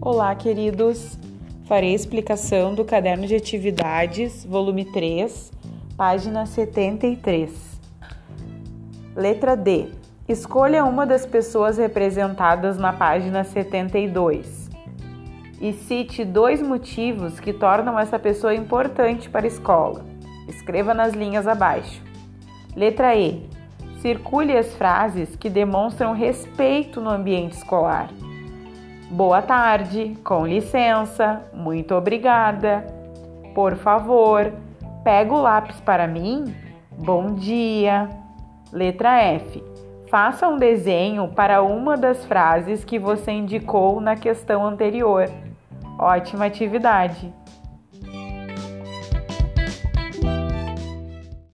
Olá, queridos! Farei explicação do caderno de atividades, volume 3, página 73. Letra D. Escolha uma das pessoas representadas na página 72 e cite dois motivos que tornam essa pessoa importante para a escola. Escreva nas linhas abaixo. Letra E. Circule as frases que demonstram respeito no ambiente escolar. Boa tarde, com licença, muito obrigada. Por favor, pega o lápis para mim? Bom dia. Letra F. Faça um desenho para uma das frases que você indicou na questão anterior. Ótima atividade!